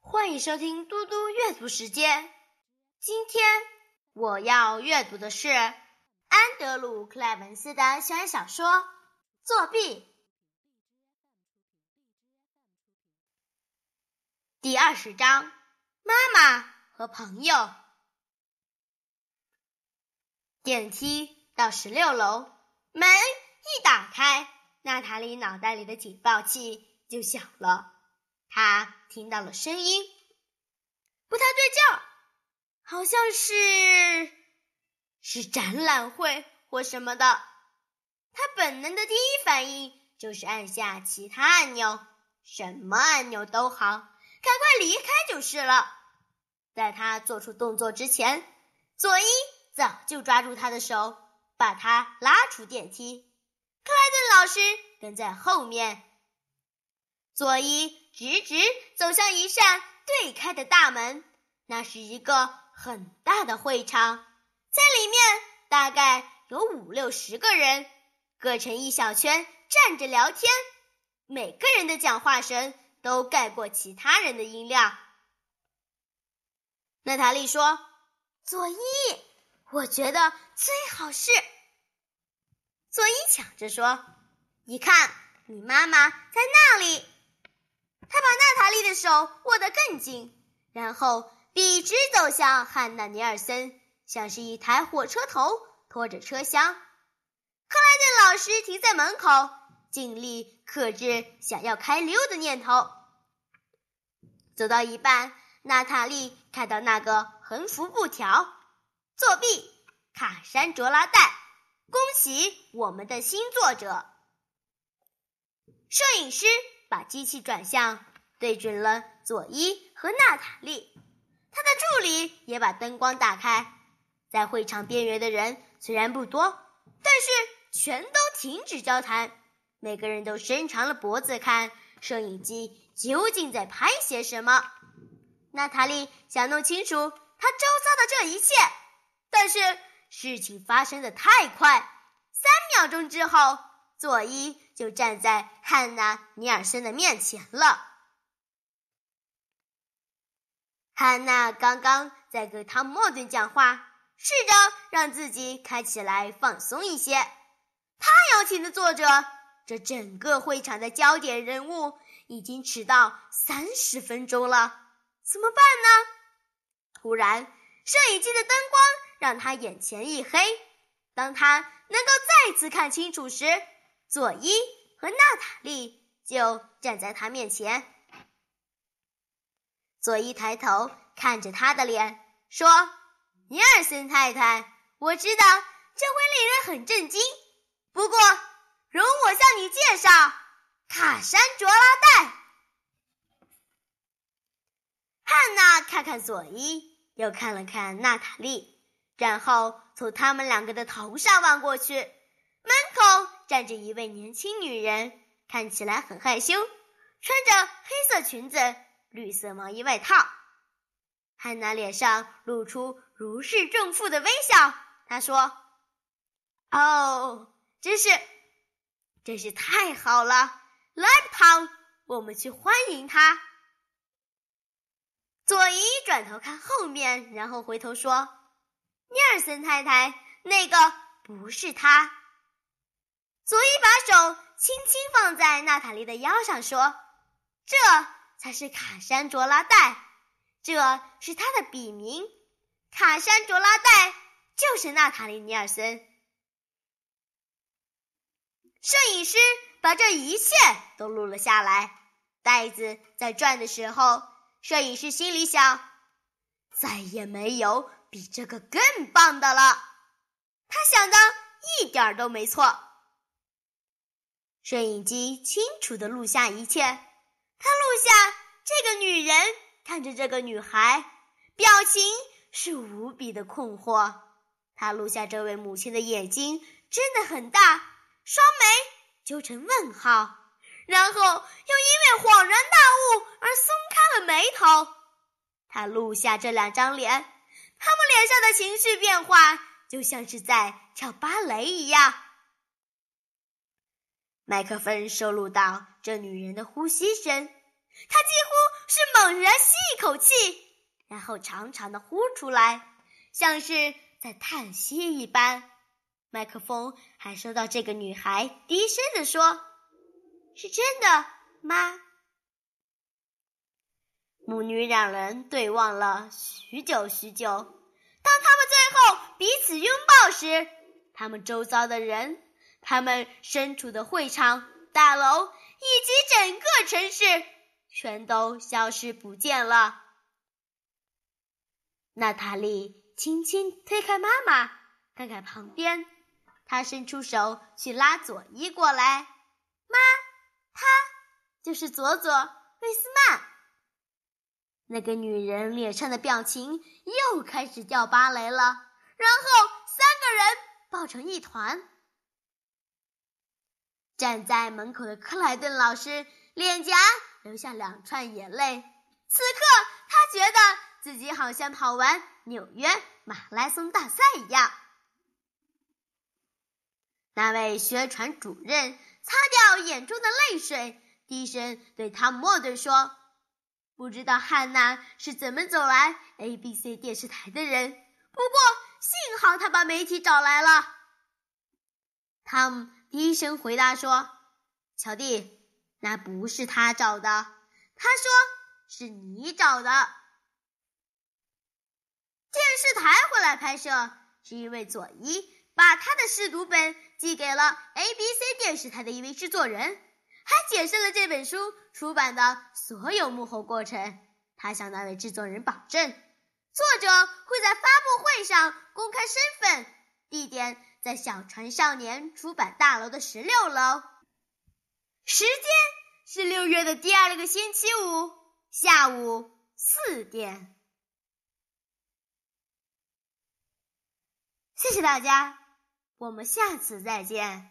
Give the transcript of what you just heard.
欢迎收听嘟嘟阅读时间。今天我要阅读的是安德鲁·克莱文斯的校园小说《作弊》第二十章：妈妈和朋友。电梯到十六楼，门一打开，娜塔莉脑袋里的警报器就响了。他听到了声音，不太对劲儿，好像是是展览会或什么的。他本能的第一反应就是按下其他按钮，什么按钮都好，赶快离开就是了。在他做出动作之前，佐伊。早就抓住他的手，把他拉出电梯。克莱顿老师跟在后面。佐伊直直走向一扇对开的大门，那是一个很大的会场，在里面大概有五六十个人，各成一小圈站着聊天，每个人的讲话声都盖过其他人的音量。娜塔莉说：“佐伊。”我觉得最好是，佐伊抢着说：“你看，你妈妈在那里。”他把娜塔莉的手握得更紧，然后笔直走向汉娜·尼尔森，像是一台火车头拖着车厢。克莱顿老师停在门口，尽力克制想要开溜的念头。走到一半，娜塔莉看到那个横幅布条。作弊，卡山卓拉戴！恭喜我们的新作者。摄影师把机器转向，对准了佐伊和娜塔莉。他的助理也把灯光打开。在会场边缘的人虽然不多，但是全都停止交谈，每个人都伸长了脖子看摄影机究竟在拍些什么。娜塔莉想弄清楚他周遭的这一切。但是事情发生的太快，三秒钟之后，佐伊就站在汉娜·尼尔森的面前了。汉娜刚刚在跟汤姆·莫顿讲话，试着让自己看起来放松一些。他邀请的作者，这整个会场的焦点人物，已经迟到三十分钟了，怎么办呢？突然，摄影机的灯光。让他眼前一黑。当他能够再次看清楚时，佐伊和娜塔莉就站在他面前。佐伊抬头看着他的脸，说：“尼尔森太太，我知道这会令人很震惊，不过容我向你介绍卡山卓拉戴。”汉娜看看佐伊，又看了看娜塔莉。然后从他们两个的头上望过去，门口站着一位年轻女人，看起来很害羞，穿着黑色裙子、绿色毛衣外套。汉娜脸上露出如释重负的微笑。她说：“哦，真是，真是太好了！！Let's go，，我们去欢迎他。”佐伊转头看后面，然后回头说。尼尔森太太，那个不是他。所以把手轻轻放在娜塔莉的腰上，说：“这才是卡山卓拉戴，这是他的笔名。卡山卓拉戴就是娜塔莉尼尔森。”摄影师把这一切都录了下来。袋子在转的时候，摄影师心里想：“再也没有。”比这个更棒的了，他想的一点都没错。摄影机清楚的录下一切，他录下这个女人看着这个女孩，表情是无比的困惑。他录下这位母亲的眼睛真的很大，双眉揪成问号，然后又因为恍然大悟而松开了眉头。他录下这两张脸。他们脸上的情绪变化，就像是在跳芭蕾一样。麦克风收录到这女人的呼吸声，她几乎是猛然吸一口气，然后长长的呼出来，像是在叹息一般。麦克风还收到这个女孩低声的说：“是真的吗。”母女两人对望了许久许久。当他们最后彼此拥抱时，他们周遭的人，他们身处的会场、大楼以及整个城市，全都消失不见了。娜塔莉轻轻推开妈妈，看看旁边，她伸出手去拉佐伊过来。妈，他就是佐佐·贝斯曼。那个女人脸上的表情又开始掉芭蕾了，然后三个人抱成一团。站在门口的克莱顿老师脸颊流下两串眼泪，此刻他觉得自己好像跑完纽约马拉松大赛一样。那位宣传主任擦掉眼中的泪水，低声对汤姆·沃顿说。不知道汉娜是怎么走来 ABC 电视台的人，不过幸好他把媒体找来了。汤姆低声回答说：“乔蒂，那不是他找的，他说是你找的。电视台回来拍摄，是因为佐伊把他的试读本寄给了 ABC 电视台的一位制作人。”还解释了这本书出版的所有幕后过程。他向那位制作人保证，作者会在发布会上公开身份，地点在小船少年出版大楼的十六楼，时间是六月的第二个星期五下午四点。谢谢大家，我们下次再见。